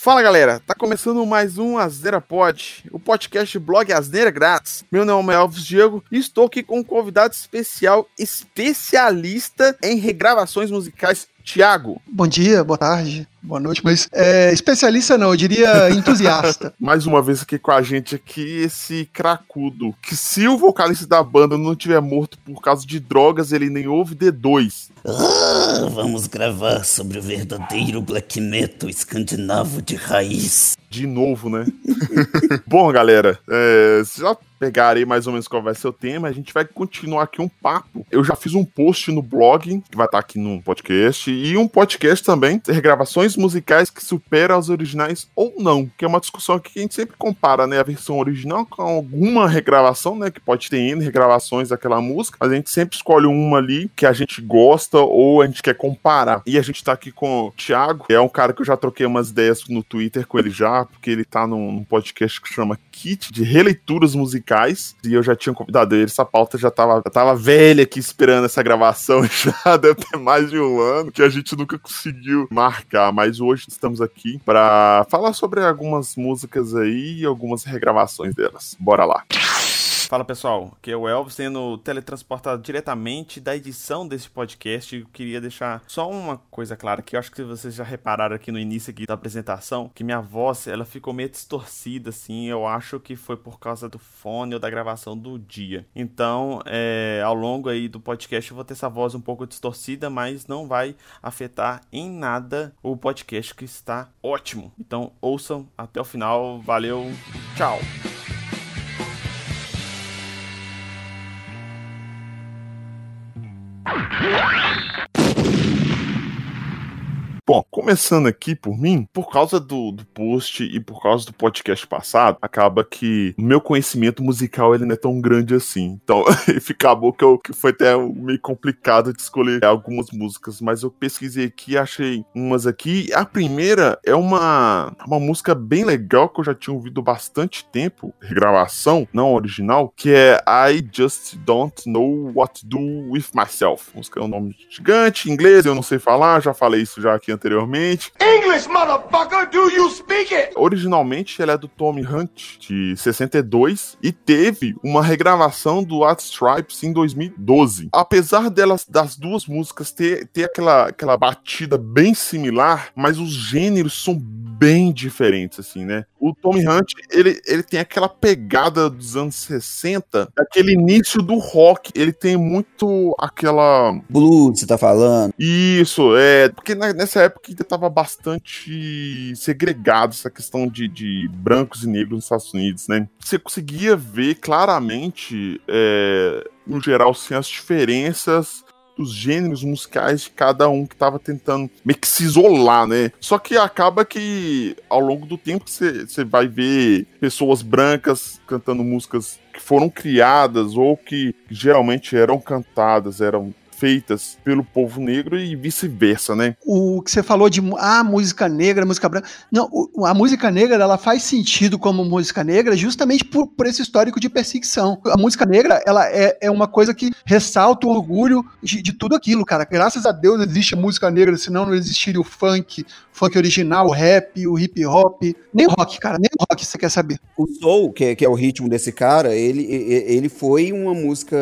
Fala galera, tá começando mais um Asneira Pod, o podcast blog Asneira Grátis. Meu nome é Alves Diego e estou aqui com um convidado especial, especialista em regravações musicais, Tiago. Bom dia, boa tarde, boa noite, mas é, especialista não, eu diria entusiasta. mais uma vez aqui com a gente aqui, esse cracudo, que se o vocalista da banda não tiver morto por causa de drogas, ele nem ouve D2. Ah, vamos gravar sobre o verdadeiro black metal escandinavo de raiz. De novo, né? Bom, galera, é, já pegarei mais ou menos qual vai ser o tema. A gente vai continuar aqui um papo. Eu já fiz um post no blog, que vai estar aqui no podcast, e um podcast também, regravações musicais que superam as originais ou não, que é uma discussão que a gente sempre compara, né, a versão original com alguma regravação, né, que pode ter N regravações daquela música, mas a gente sempre escolhe uma ali que a gente gosta ou a gente quer comparar. E a gente tá aqui com o Thiago, é um cara que eu já troquei umas ideias no Twitter com ele já, porque ele tá num podcast que chama Kit de Releituras Musicais, e eu já tinha convidado ele, essa pauta já tava, já tava velha aqui esperando essa gravação, já deve ter mais de um ano, que a gente nunca conseguiu marcar, mas hoje estamos aqui para falar sobre algumas músicas aí e algumas regravações delas. Bora lá. Fala pessoal, aqui é o Elvis sendo teletransportado diretamente da edição desse podcast. Eu queria deixar só uma coisa clara que eu acho que vocês já repararam aqui no início aqui da apresentação, que minha voz ela ficou meio distorcida assim. Eu acho que foi por causa do fone ou da gravação do dia. Então, é, ao longo aí do podcast eu vou ter essa voz um pouco distorcida, mas não vai afetar em nada o podcast que está ótimo. Então, ouçam até o final. Valeu, tchau. Bom, começando aqui por mim, por causa do, do post e por causa do podcast passado, acaba que o meu conhecimento musical ele não é tão grande assim. Então, acabou que, eu, que foi até meio complicado de escolher algumas músicas, mas eu pesquisei aqui achei umas aqui. A primeira é uma, uma música bem legal que eu já tinha ouvido bastante tempo, regravação, não original, que é I Just Don't Know What to Do With Myself. A música é um nome gigante, em inglês, eu não sei falar, já falei isso já aqui anteriormente. English, motherfucker, do you speak it? Originalmente ela é do Tommy Hunt, de 62, e teve uma regravação do White Stripes em 2012. Apesar delas, das duas músicas ter, ter aquela, aquela batida bem similar, mas os gêneros são bem diferentes, assim, né? O Tommy Hunt, ele, ele tem aquela pegada dos anos 60, aquele início do rock, ele tem muito aquela... Blues, você tá falando? Isso, é, porque nessa época ainda tava bastante segregado essa questão de, de brancos e negros nos Estados Unidos, né? Você conseguia ver claramente, é, no geral, assim, as diferenças dos gêneros musicais de cada um que tava tentando meio que se isolar, né? Só que acaba que ao longo do tempo você vai ver pessoas brancas cantando músicas que foram criadas ou que geralmente eram cantadas, eram feitas pelo povo negro e vice-versa, né? O que você falou de ah, música negra, música branca. Não, a música negra ela faz sentido como música negra justamente por, por esse histórico de perseguição. A música negra ela é, é uma coisa que ressalta o orgulho de, de tudo aquilo, cara. Graças a Deus existe a música negra, senão não existiria o funk, funk original, o rap, o hip hop, nem o rock, cara, nem o rock você quer saber. O soul, que é, que é o ritmo desse cara, ele, ele foi uma música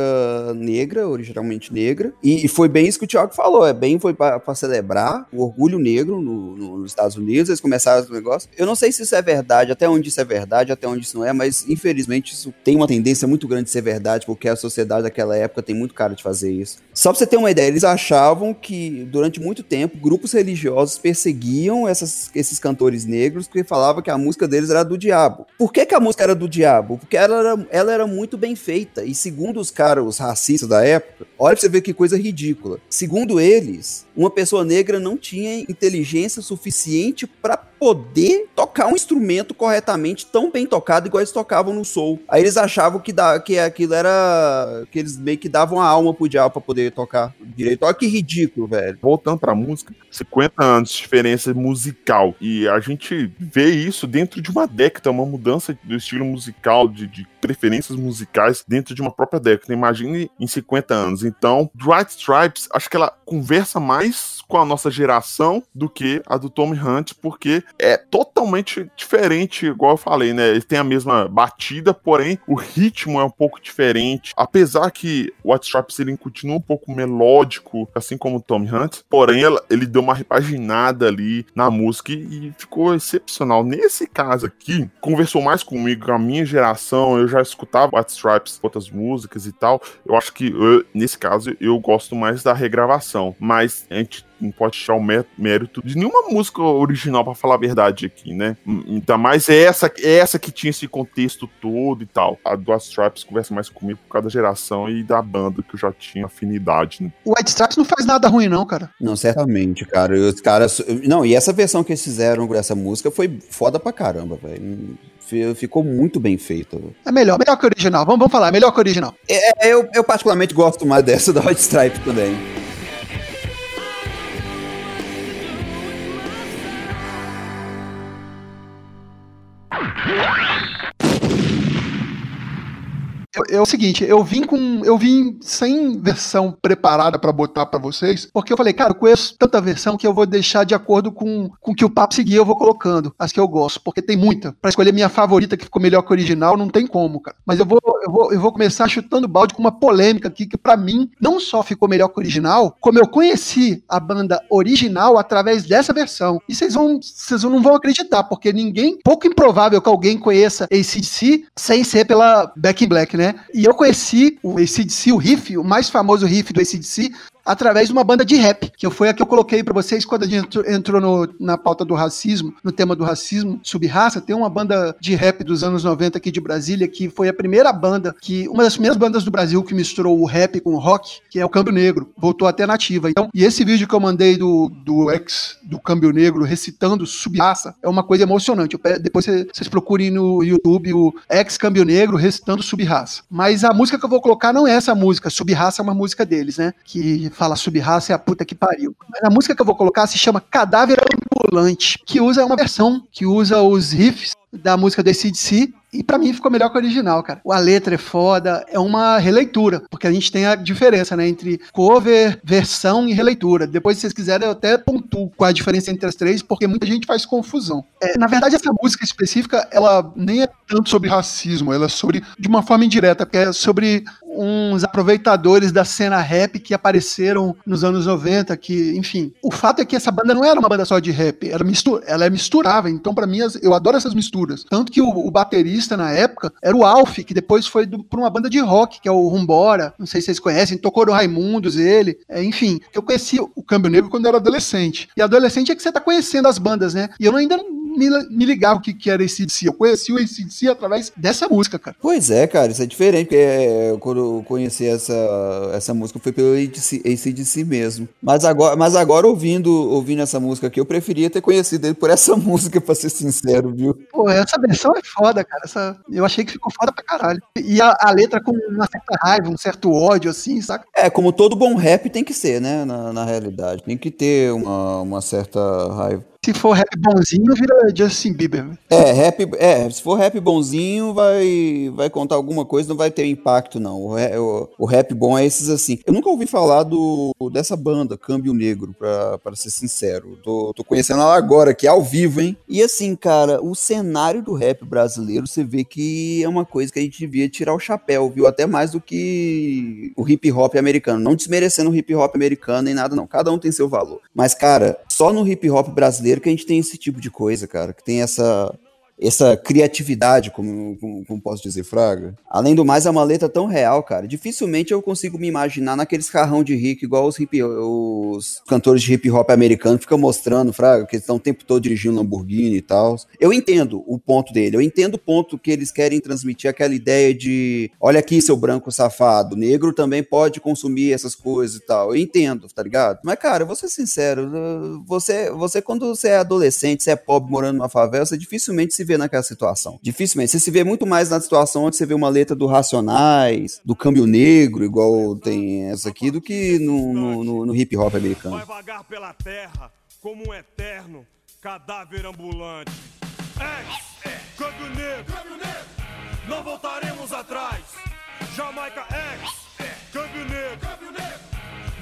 negra, originalmente negra, e, foi bem isso que o Thiago falou, é bem foi para celebrar o orgulho negro no, no, nos Estados Unidos, eles começaram esse negócio. Eu não sei se isso é verdade, até onde isso é verdade, até onde isso não é, mas infelizmente isso tem uma tendência muito grande de ser verdade, porque a sociedade daquela época tem muito cara de fazer isso. Só pra você ter uma ideia, eles achavam que durante muito tempo grupos religiosos perseguiam essas, esses cantores negros porque falavam que a música deles era do diabo. Por que, que a música era do diabo? Porque ela era, ela era muito bem feita. E segundo os caras, os racistas da época, olha pra você ver que coisa coisa ridícula. Segundo eles, uma pessoa negra não tinha inteligência suficiente para poder tocar um instrumento corretamente tão bem tocado igual eles tocavam no soul. Aí eles achavam que, da, que aquilo era que eles meio que davam a alma pro diabo para poder tocar direito. Olha que ridículo, velho. Voltando pra música, 50 anos de diferença musical. E a gente vê isso dentro de uma década, uma mudança do estilo musical, de, de preferências musicais dentro de uma própria década. Imagine em 50 anos. Então, White Stripes, acho que ela conversa mais com a nossa geração do que a do Tommy Hunt, porque é totalmente diferente, igual eu falei, né? Ele tem a mesma batida, porém o ritmo é um pouco diferente. Apesar que o White Stripes ele continua um pouco melódico, assim como o Tommy Hunt, porém ela, ele deu uma repaginada ali na música e, e ficou excepcional. Nesse caso aqui, conversou mais comigo, com a minha geração, eu já escutava White Stripes, outras músicas e tal. Eu acho que eu, nesse caso eu gosto mais da regravação, mas a gente não pode tirar o mérito de nenhuma música original, para falar a verdade aqui, né? Então, mas é essa, é essa que tinha esse contexto todo e tal. A do Stripes conversa mais comigo por causa da geração e da banda que eu já tinha afinidade, né? O White Stripes não faz nada ruim, não, cara. Não, certamente, cara. Os caras. Não, e essa versão que eles fizeram dessa música foi foda pra caramba, velho. Ficou muito bem feita. É melhor, melhor que o original. Vamos, vamos falar, é melhor que o original. É, eu, eu particularmente gosto mais dessa da White Stripe também. É o seguinte, eu vim com. Eu vim sem versão preparada para botar para vocês, porque eu falei, cara, eu conheço tanta versão que eu vou deixar de acordo com, com que o papo seguir, eu vou colocando as que eu gosto, porque tem muita. Para escolher minha favorita que ficou melhor que o original, não tem como, cara. Mas eu vou, eu vou, eu vou começar chutando balde com uma polêmica aqui, que para mim não só ficou melhor que o original, como eu conheci a banda original através dessa versão. E vocês vão, vocês não vão acreditar, porque ninguém, pouco improvável que alguém conheça ACDC sem ser pela Back in Black, né? E eu conheci o ACDC, o riff, o mais famoso riff do ACDC, através de uma banda de rap, que foi a que eu coloquei para vocês quando a gente entrou no, na pauta do racismo, no tema do racismo, subraça. Tem uma banda de rap dos anos 90 aqui de Brasília, que foi a primeira banda, que uma das primeiras bandas do Brasil que misturou o rap com o rock, que é o Câmbio Negro. Voltou até nativa. Então, e esse vídeo que eu mandei do, do ex do Câmbio Negro recitando subraça é uma coisa emocionante. Eu, depois vocês procurem no YouTube o ex Câmbio Negro recitando subraça. Mas a música que eu vou colocar não é essa música. Subraça é uma música deles, né? Que fala subraça é a puta que pariu. Mas a música que eu vou colocar se chama Cadáver Ambulante, que usa uma versão que usa os riffs da música do ACDC e para mim ficou melhor que o original, cara. A letra é foda, é uma releitura, porque a gente tem a diferença, né, entre cover, versão e releitura. Depois, se vocês quiserem, eu até pontuo qual a diferença entre as três, porque muita gente faz confusão. É, na verdade, essa música específica, ela nem é tanto sobre racismo, ela é sobre, de uma forma indireta, porque é sobre uns aproveitadores da cena rap que apareceram nos anos 90, que, enfim. O fato é que essa banda não era uma banda só de rap, ela, mistura, ela é misturável, então para mim eu adoro essas misturas. Tanto que o, o baterista na época era o Alf, que depois foi do, por uma banda de rock, que é o Rumbora, não sei se vocês conhecem, tocou no Raimundos ele, é, enfim. Eu conheci o Câmbio Negro quando eu era adolescente. E adolescente é que você tá conhecendo as bandas, né? E eu ainda não me, me ligava o que, que era ACDC. Eu conheci o ACDC através dessa música, cara. Pois é, cara, isso é diferente, porque é, quando eu conheci essa, essa música foi pelo ACDC mesmo. Mas agora, mas agora ouvindo, ouvindo essa música aqui, eu preferia ter conhecido ele por essa música, pra ser sincero, viu? Pô, essa versão é foda, cara. Essa, eu achei que ficou foda pra caralho. E a, a letra com uma certa raiva, um certo ódio, assim, saca? É, como todo bom rap tem que ser, né? Na, na realidade. Tem que ter uma, uma certa raiva. Se for rap bonzinho, vira Justin Bieber. É, rap, é, se for rap bonzinho, vai, vai contar alguma coisa, não vai ter impacto, não. O, o, o rap bom é esses assim. Eu nunca ouvi falar do, dessa banda, Câmbio Negro, pra, pra ser sincero. Tô, tô conhecendo ela agora, aqui ao vivo, hein? E assim, cara, o cenário do rap brasileiro, você vê que é uma coisa que a gente devia tirar o chapéu, viu? Até mais do que o hip hop americano. Não desmerecendo o hip hop americano nem nada, não. Cada um tem seu valor. Mas, cara, só no hip hop brasileiro brasileiro que a gente tem esse tipo de coisa, cara, que tem essa essa criatividade, como, como, como, posso dizer, Fraga. Além do mais, é uma letra tão real, cara. Dificilmente eu consigo me imaginar naqueles carrão de rico, igual os, hip, os cantores de hip hop americano ficam mostrando, Fraga, que eles estão o tempo todo dirigindo Lamborghini e tal. Eu entendo o ponto dele, eu entendo o ponto que eles querem transmitir, aquela ideia de: olha aqui, seu branco safado, negro também pode consumir essas coisas e tal. Eu entendo, tá ligado? Mas, cara, eu vou ser sincero, você, você quando você é adolescente, você é pobre morando numa favela, você dificilmente se vê naquela situação. Dificilmente. Você se vê muito mais na situação onde você vê uma letra do Racionais, do Câmbio Negro, igual tem essa aqui, do que no, no, no, no hip hop americano. Vai vagar pela terra como um eterno cadáver ambulante. Ex, câmbio negro, não voltaremos atrás. Jamaica ex, câmbio negro,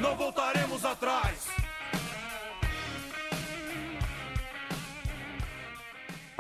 não voltaremos atrás.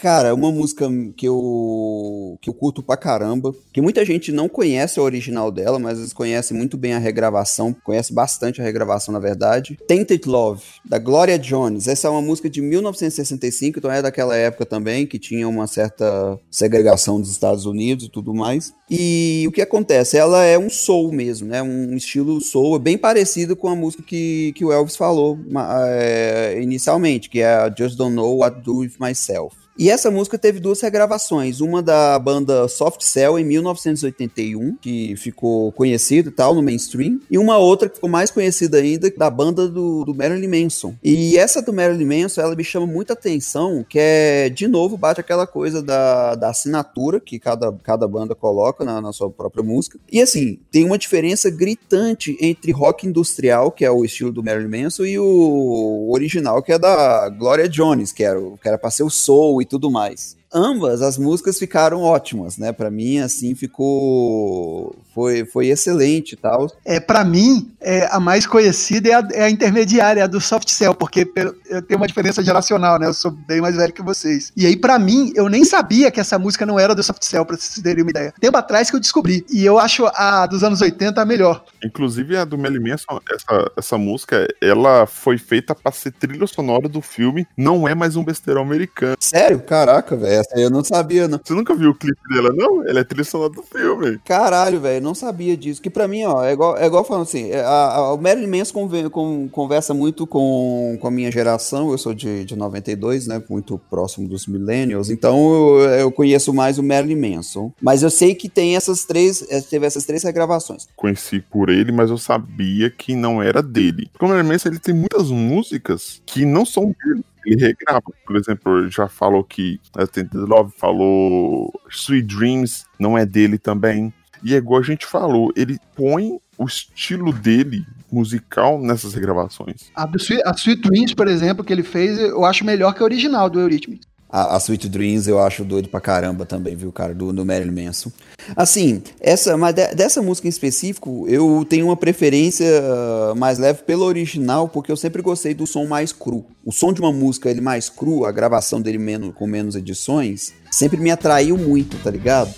Cara, uma música que eu, que eu curto pra caramba, que muita gente não conhece a original dela, mas eles conhecem muito bem a regravação, conhece bastante a regravação, na verdade. Tainted Love, da Gloria Jones. Essa é uma música de 1965, então é daquela época também, que tinha uma certa segregação dos Estados Unidos e tudo mais. E o que acontece? Ela é um soul mesmo, né? Um estilo soul bem parecido com a música que, que o Elvis falou é, inicialmente, que é Just Don't Know What to Do With Myself. E essa música teve duas regravações, uma da banda Soft Cell em 1981, que ficou conhecida e tal no mainstream, e uma outra que ficou mais conhecida ainda da banda do, do Marilyn Manson. E essa do Marilyn Manson, ela me chama muita atenção, que é, de novo, bate aquela coisa da, da assinatura que cada, cada banda coloca na, na sua própria música. E assim, tem uma diferença gritante entre rock industrial, que é o estilo do Marilyn Manson, e o original, que é da Gloria Jones, que era, que era pra ser o soul e tudo mais. Ambas as músicas ficaram ótimas, né? Para mim, assim, ficou. Foi, foi excelente e tal. É, para mim, é, a mais conhecida é a, é a intermediária, a do Soft Cell, porque eu tenho uma diferença geracional, né? Eu sou bem mais velho que vocês. E aí, para mim, eu nem sabia que essa música não era do Soft Cell, pra vocês terem uma ideia. Tempo atrás que eu descobri. E eu acho a dos anos 80 a melhor. Inclusive, a do Melly Manson, essa, essa música, ela foi feita pra ser trilha sonora do filme Não É Mais Um Besteirão Americano. Sério? Caraca, velho. Essa eu não sabia, não. Você nunca viu o clipe dela, não? Ela é trilha sonora do filme. Caralho, velho, não sabia disso. Que pra mim, ó, é igual, é igual falando assim, a, a, o Marilyn Manson conversa muito com, com a minha geração, eu sou de, de 92, né, muito próximo dos millennials, então eu, eu conheço mais o Marilyn Manson. Mas eu sei que tem essas três, eh, teve essas três regravações. Conheci por ele, mas eu sabia que não era dele. Porque o Marilyn Manson, ele tem muitas músicas que não são dele ele regrava. Por exemplo, já falou que a Tented Love falou Sweet Dreams, não é dele também. E é igual a gente falou, ele põe o estilo dele musical nessas regravações. A, Sweet, a Sweet Dreams, por exemplo, que ele fez, eu acho melhor que a original do Eurythmics. A, a, Sweet Dreams eu acho doido pra caramba também, viu, cara, do, do Marilyn Manson. Assim, essa, mas de, dessa música em específico, eu tenho uma preferência mais leve pelo original, porque eu sempre gostei do som mais cru. O som de uma música ele mais cru, a gravação dele menos, com menos edições, sempre me atraiu muito, tá ligado?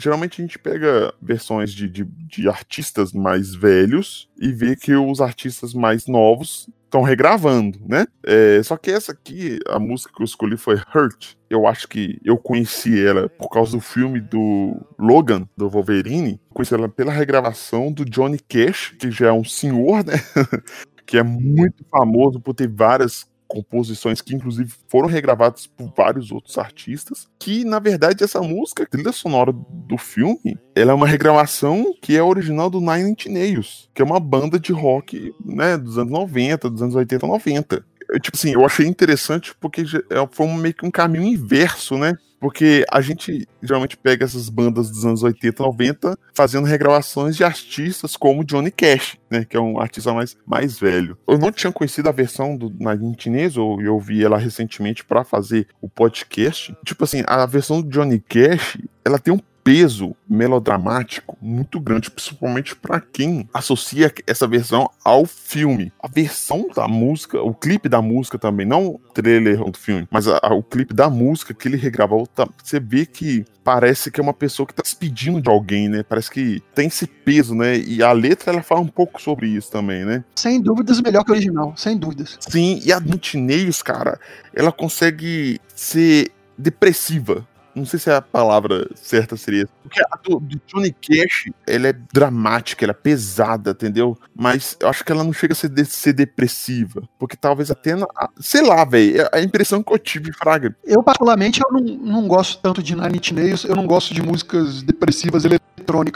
Geralmente a gente pega versões de, de, de, artistas mais velhos e vê que os artistas mais novos estão regravando, né? É, só que essa aqui, a música que eu escolhi foi Hurt. Eu acho que eu conheci ela por causa do filme do Logan, do Wolverine. Conheci ela pela regravação do Johnny Cash, que já é um senhor, né? que é muito famoso por ter várias composições que inclusive foram regravadas por vários outros artistas, que na verdade essa música, trilha sonora do filme, ela é uma regravação que é original do Nine Inch Nails, que é uma banda de rock, né, dos anos 90, dos anos 80, 90. Tipo assim, eu achei interessante porque é, foi meio que um caminho inverso, né? Porque a gente geralmente pega essas bandas dos anos 80, 90, fazendo regravações de artistas como Johnny Cash, né? Que é um artista mais, mais velho. Eu não tinha conhecido a versão do Nadine Tinez, ou eu vi ela recentemente para fazer o podcast. Tipo assim, a versão do Johnny Cash, ela tem um peso melodramático muito grande, principalmente para quem associa essa versão ao filme. A versão da música, o clipe da música também, não o trailer do filme, mas a, a, o clipe da música que ele regravou, tá, você vê que parece que é uma pessoa que tá se despedindo de alguém, né? Parece que tem esse peso, né? E a letra ela fala um pouco sobre isso também, né? Sem dúvidas, melhor que o original, sem dúvidas. Sim, e a Nutinails, cara, ela consegue ser depressiva Não sei se a palavra certa seria. Porque a do, do Johnny Cash, ela é dramática, ela é pesada, entendeu? Mas eu acho que ela não chega a ser, de- ser depressiva. Porque talvez até. na- sei lá, velho. A impressão que eu tive, Fraga. Eu, particularmente, eu não, não gosto tanto de Nine Nails, eu não gosto de músicas depressivas eletrônicas,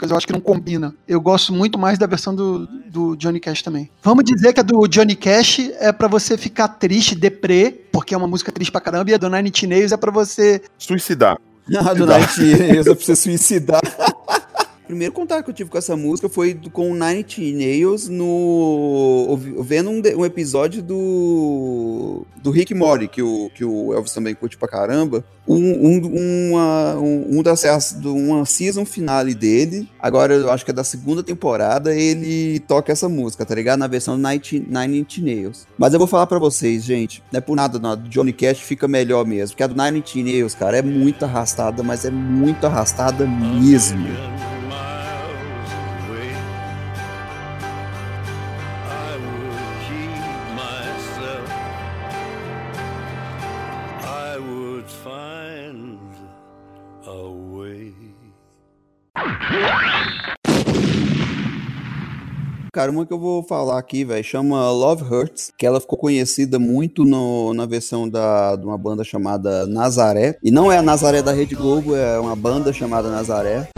eu acho que não combina. Eu gosto muito mais da versão do, do Johnny Cash também. Vamos dizer que a do Johnny Cash é pra você ficar triste, deprê, porque é uma música triste pra caramba, e a do Nine Inch Nails é pra você... Suicidar. Ah, do Night Nails, eu preciso suicidar. Primeiro contato que eu tive com essa música foi com o Nine Nails no. vendo um, um episódio do. do Rick Mori, que o, que o Elvis também curte pra caramba. Um, um, uma, um, um das, uma season finale dele, agora eu acho que é da segunda temporada, ele toca essa música, tá ligado? Na versão Night, Nine Inch Nails. Mas eu vou falar pra vocês, gente, não é por nada, não. Johnny Cash fica melhor mesmo, porque a do Nine Inch Nails, cara, é muito arrastada, mas é muito arrastada mesmo. Cara, uma que eu vou falar aqui, velho, chama Love Hurts, que ela ficou conhecida muito no- na versão da, de uma banda chamada Nazaré. E não é a Nazaré da Rede Globo, é uma banda chamada Nazaré.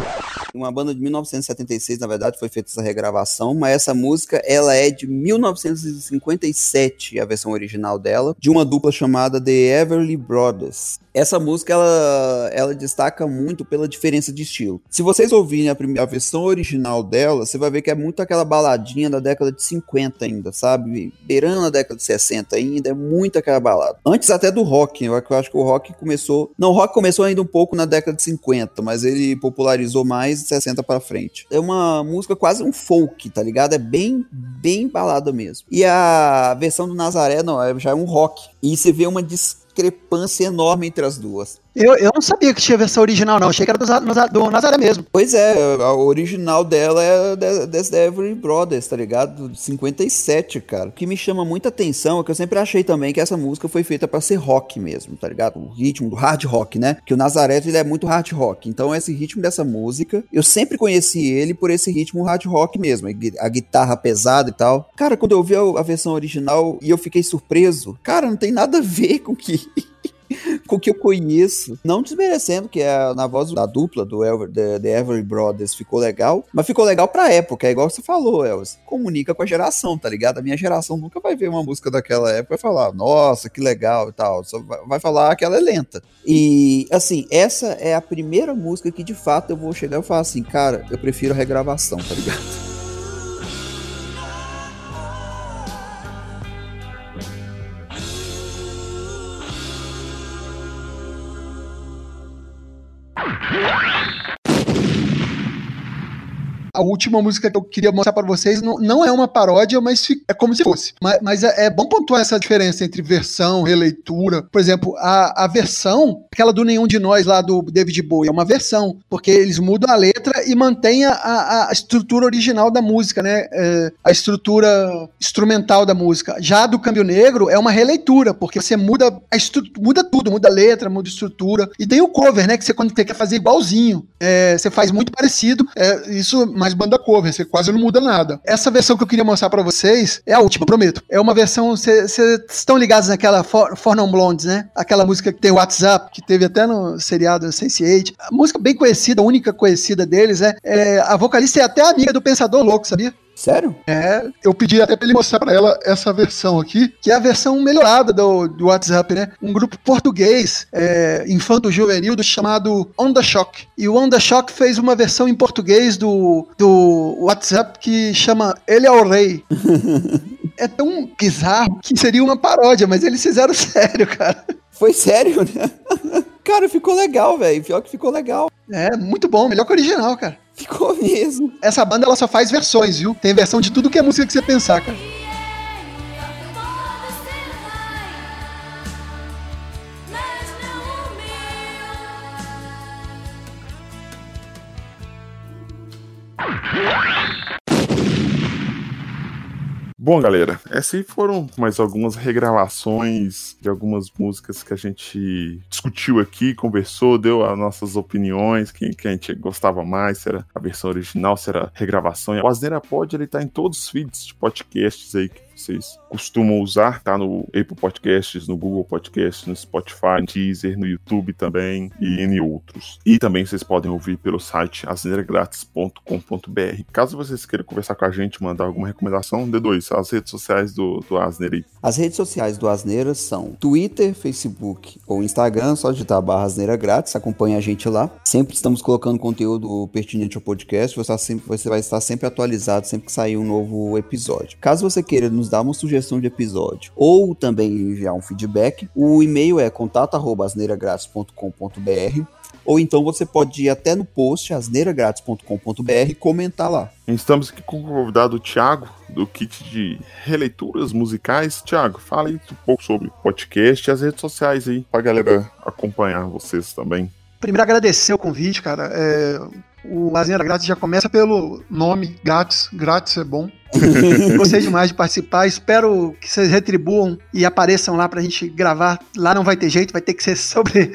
Uma banda de 1976, na verdade, foi feita essa regravação, mas essa música, ela é de 1957, a versão original dela, de uma dupla chamada The Everly Brothers. Essa música, ela, ela destaca muito pela diferença de estilo. Se vocês ouvirem a, prime- a versão original dela, você vai ver que é muito aquela baladinha da década de 50 ainda, sabe? Beirando a década de 60 ainda, é muito aquela balada. Antes até do rock, eu acho que o rock começou... Não, o rock começou ainda um pouco na década de 50, mas ele popularizou mais 60 pra frente. É uma música quase um folk, tá ligado? É bem, bem balada mesmo. E a versão do Nazaré, não, é- já é um rock. E você vê uma discrepância enorme entre as duas. Eu, eu não sabia que tinha versão original, não. Achei que era do, do Nazaré mesmo. Pois é, a original dela é de- desse The Everly Brothers, tá ligado? De 57, cara. O que me chama muita atenção é que eu sempre achei também que essa música foi feita pra ser rock mesmo, tá ligado? O ritmo do hard rock, né? Que o Nazaré ele é muito hard rock. Então esse ritmo dessa música, eu sempre conheci ele por esse ritmo hard rock mesmo, a gui- a guitarra pesada e tal. Cara, quando eu vi a, a versão original e eu fiquei surpreso, cara, não tem nada a ver com que com o que eu conheço. Não desmerecendo que é na voz da dupla do Ever, The, The Everly Brothers ficou legal, mas ficou legal pra época, é igual você falou, Elvis. Comunica com a geração, tá ligado? A minha geração nunca vai ver uma música daquela época e falar, nossa, que legal e tal. Só vai, vai falar que ela é lenta. E, assim, essa é a primeira música que de fato eu vou chegar e falar assim, cara, eu prefiro a regravação, tá ligado? A última música que eu queria mostrar pra vocês não, não é uma paródia, mas é como se fosse. Mas, mas é, é bom pontuar essa diferença entre versão, releitura. Por exemplo, a, a versão, aquela do Nenhum de Nós lá do David Bowie, é uma versão, porque eles mudam a letra e mantêm a, a, estrutura original da música, né? É, a estrutura instrumental da música. Já do Câmbio Negro é uma releitura, porque você muda, a muda tudo, muda a letra, muda a estrutura. E tem o cover, né? Que você quando tem que fazer igualzinho. É, você faz muito parecido. É, isso mais banda cover, você quase não muda nada. Essa versão que eu queria mostrar pra vocês é a última, prometo. É uma versão. Vocês estão ligados naquela For, For Non Blondes, né? Aquela música que tem WhatsApp, que teve até no seriado Sense8. A música bem conhecida, a única conhecida deles é, é a vocalista é até amiga do Pensador Louco, sabia? Sério? É, eu pedi até pra ele mostrar pra ela essa versão aqui, que é a versão melhorada do, do WhatsApp, né? Um grupo português, é, infanto-juvenil, do chamado Onda Shock. E o Onda Shock fez uma versão em português do, do WhatsApp que chama Ele é o Rei. é tão bizarro que seria uma paródia, mas eles fizeram sério, cara. Foi sério, né? Cara, ficou legal, velho. Pior que ficou legal. É, muito bom, melhor que o original, cara. Ficou mesmo. Essa banda ela só faz versões, viu? Tem versão de tudo que é música que você pensar, cara. Bom, galera, essas foram mais algumas regravações de algumas músicas que a gente discutiu aqui, conversou, deu as nossas opiniões, quem, que a gente gostava mais, se era a versão original, se era regravação. O Asneira Pod, ele tá em todos os feeds de podcasts aí que vocês costumam usar, tá no Apple Podcasts, no Google Podcasts, no Spotify, no Deezer, no YouTube também e em outros. E também vocês podem ouvir pelo site asneiragratis.com.br. Caso vocês queiram conversar com a gente, mandar alguma recomendação, D2, as redes sociais do, do Asneira aí. As redes sociais do Asneira são Twitter, Facebook ou Instagram, só digitar barra Asneira Grátis, acompanhe a gente lá. Sempre estamos colocando conteúdo pertinente ao podcast, você, está sempre, você vai estar sempre atualizado sempre que sair um novo episódio. Caso você queira nos dar uma sugestão de episódio ou também enviar um feedback, o e-mail é contato@asneiragratis.com.br ou então você pode ir até no post asneiragratis.com.br e comentar lá. Estamos aqui com o convidado Thiago, do kit de releituras musicais. Thiago, fala aí um pouco sobre o podcast e as redes sociais aí, pra galera acompanhar vocês também. Primeiro, agradecer o convite, cara. É, o Asneira Grátis já começa pelo nome, Grátis. Grátis é bom. Gostei demais de participar. Espero que vocês retribuam e apareçam lá pra gente gravar. Lá não vai ter jeito, vai ter que ser sobre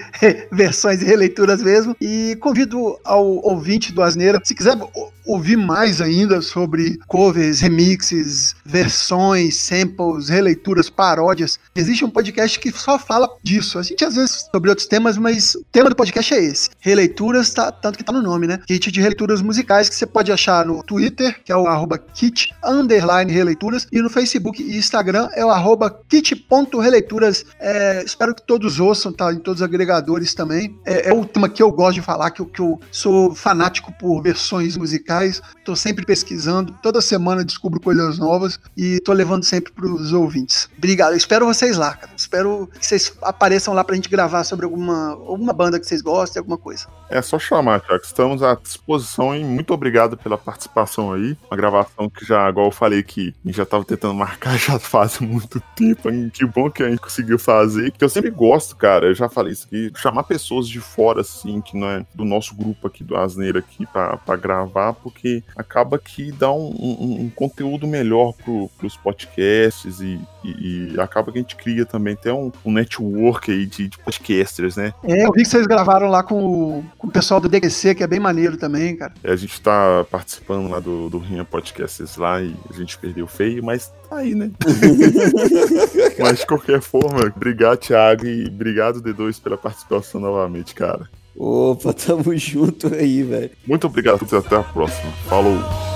versões e releituras mesmo. E convido ao ouvinte do Asneira, se quiser ouvir mais ainda sobre covers, remixes, versões, samples, releituras, paródias, existe um podcast que só fala disso. A gente às vezes sobre outros temas, mas o tema do podcast é esse. Releituras, tá, tanto que tá no nome, né? Kit de releituras musicais que você pode achar no Twitter, que é o arroba kit underline releituras, e no Facebook e Instagram é o arroba kit.releituras. É, espero que todos ouçam, tá? Em todos os agregadores também. É, é o tema que eu gosto de falar, que eu, que eu sou fanático por versões musicais. Tô sempre pesquisando, toda semana descubro coisas novas e tô levando sempre pros ouvintes. Obrigado, espero vocês lá, cara. Espero que vocês apareçam lá pra gente gravar sobre alguma, alguma banda que vocês gostem, alguma coisa. É só chamar, Tiago. Estamos à disposição e muito obrigado pela participação aí. Uma gravação que já, igual eu falei que a gente já tava tentando marcar já faz muito tempo. Que bom que a gente conseguiu fazer. Que eu sempre gosto, cara. Eu já falei isso aqui. Chamar pessoas de fora, assim, que não é do nosso grupo aqui do Asneira aqui pra, pra gravar, porque acaba que dá um, um, um conteúdo melhor pro, pros podcasts e, e, e, acaba que a gente cria também até um, um network aí de, de podcasters, né? É, eu vi que vocês gravaram lá com o, com o pessoal do DQC, que é bem maneiro também, cara. É, a gente tá participando lá do, do Rinha Podcasts lá e a gente perdeu feio, mas tá aí, né? mas de qualquer forma, obrigado, Thiago, e obrigado, D2, pela participação novamente, cara. Opa, tamo junto aí, velho. Muito obrigado a todos até a próxima. Falou!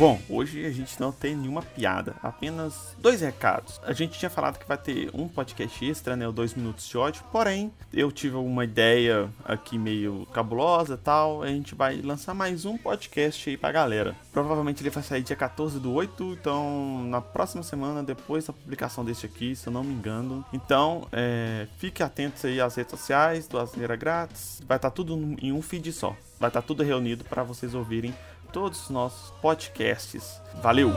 Bom, hoje a gente não tem nenhuma piada, apenas dois recados. A gente tinha falado que vai ter um podcast extra, né, o Dois Minutos de Ódio, porém, eu tive uma ideia aqui meio cabulosa e tal, a gente vai lançar mais um podcast aí pra galera. Provavelmente ele vai sair dia 14 do 8, então na próxima semana, depois da publicação deste aqui, se eu não me engano. Então, é, fique atentos aí às redes sociais do Asneira Grátis, vai estar tudo em um feed só. Vai estar tudo reunido para vocês ouvirem todos os nossos podcasts. Valeu!